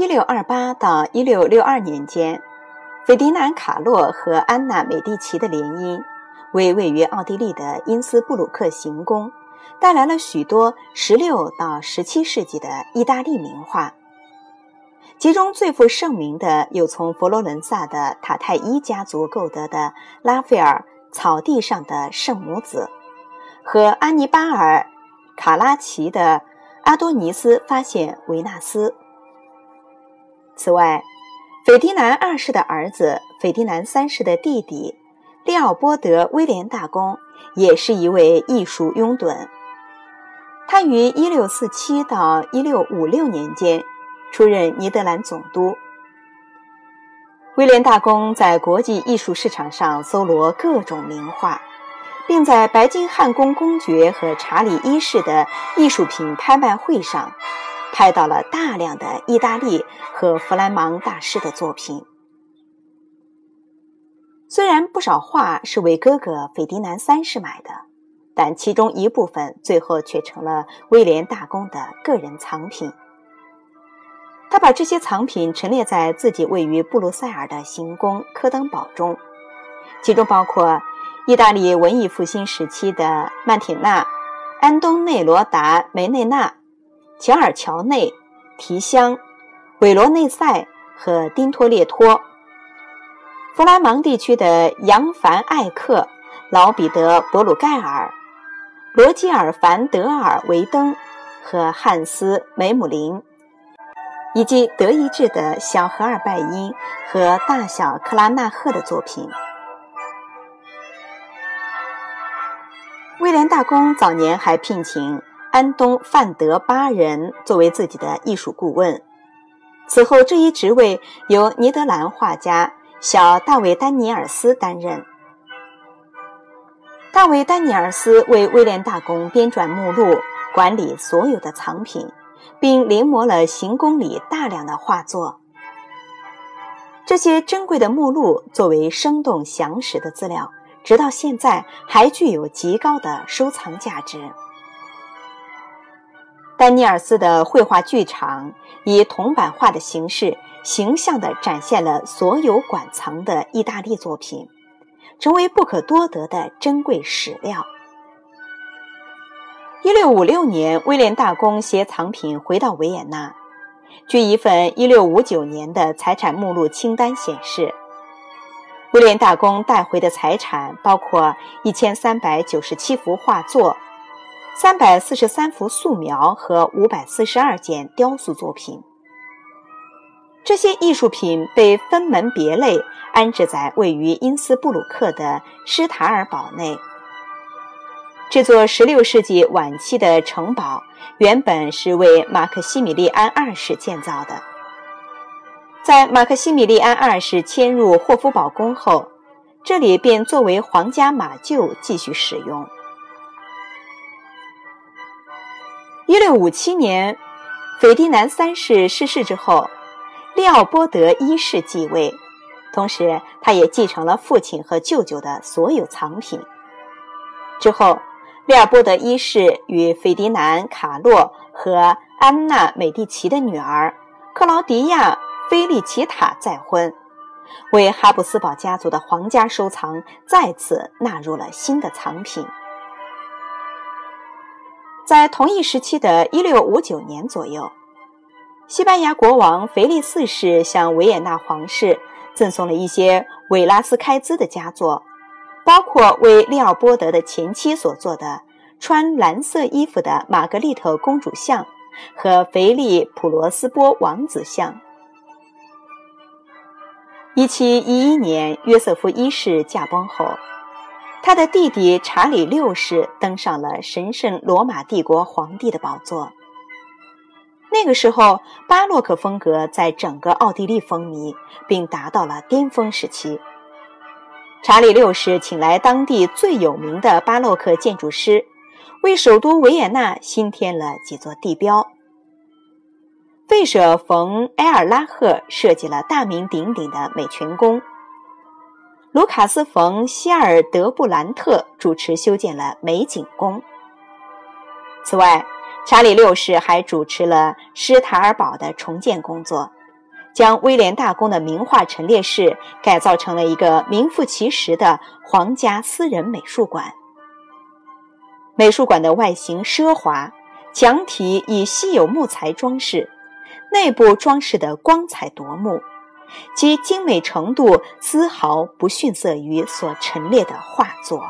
一六二八到一六六二年间，斐迪南·卡洛和安娜·美第奇的联姻，为位于奥地利的因斯布鲁克行宫带来了许多十六到十七世纪的意大利名画。其中最负盛名的有从佛罗伦萨的塔泰伊家族购得的拉斐尔《草地上的圣母子》，和安尼巴尔·卡拉奇的《阿多尼斯发现维纳斯》。此外，斐迪南二世的儿子、斐迪南三世的弟弟利奥波德·威廉大公也是一位艺术拥趸。他于1647到1656年间出任尼德兰总督。威廉大公在国际艺术市场上搜罗各种名画，并在白金汉宫公爵和查理一世的艺术品拍卖会上。拍到了大量的意大利和弗兰芒大师的作品。虽然不少画是为哥哥斐迪南三世买的，但其中一部分最后却成了威廉大公的个人藏品。他把这些藏品陈列在自己位于布鲁塞尔的行宫科登堡中，其中包括意大利文艺复兴时期的曼铁纳、安东内罗达梅内纳。乔尔乔内、提香、韦罗内塞和丁托列托，弗拉芒地区的扬凡艾克、老彼得博鲁盖尔、罗基尔凡德尔维登和汉斯梅姆林，以及德意志的小荷尔拜因和大小克拉纳赫的作品。威廉大公早年还聘请。安东·范德巴人作为自己的艺术顾问，此后这一职位由尼德兰画家小大卫·丹尼尔斯担任。大卫·丹尼尔斯为威廉大公编撰目录，管理所有的藏品，并临摹了行宫里大量的画作。这些珍贵的目录作为生动详实的资料，直到现在还具有极高的收藏价值。丹尼尔斯的绘画剧场以铜版画的形式，形象地展现了所有馆藏的意大利作品，成为不可多得的珍贵史料。一六五六年，威廉大公携藏品回到维也纳。据一份一六五九年的财产目录清单显示，威廉大公带回的财产包括一千三百九十七幅画作。三百四十三幅素描和五百四十二件雕塑作品，这些艺术品被分门别类安置在位于因斯布鲁克的施塔尔堡内。这座16世纪晚期的城堡原本是为马克西米利安二世建造的，在马克西米利安二世迁入霍夫堡宫后，这里便作为皇家马厩继续使用。一六五七年，斐迪南三世逝世之后，利奥波德一世继位，同时他也继承了父亲和舅舅的所有藏品。之后，利奥波德一世与斐迪南·卡洛和安娜·美第奇的女儿克劳迪亚·菲利奇塔再婚，为哈布斯堡家族的皇家收藏再次纳入了新的藏品。在同一时期的1659年左右，西班牙国王腓力四世向维也纳皇室赠送了一些韦拉斯开兹的佳作，包括为利奥波德的前妻所做的穿蓝色衣服的玛格丽特公主像和腓力普罗斯波王子像。1711年，约瑟夫一世驾崩后。他的弟弟查理六世登上了神圣罗马帝国皇帝的宝座。那个时候，巴洛克风格在整个奥地利风靡，并达到了巅峰时期。查理六世请来当地最有名的巴洛克建筑师，为首都维也纳新添了几座地标。费舍冯埃尔拉赫设计了大名鼎鼎的美泉宫。卢卡斯·冯·希尔德布兰特主持修建了美景宫。此外，查理六世还主持了施塔尔堡的重建工作，将威廉大公的名画陈列室改造成了一个名副其实的皇家私人美术馆。美术馆的外形奢华，墙体以稀有木材装饰，内部装饰的光彩夺目，其精美程度丝毫不逊色于所陈列的画作。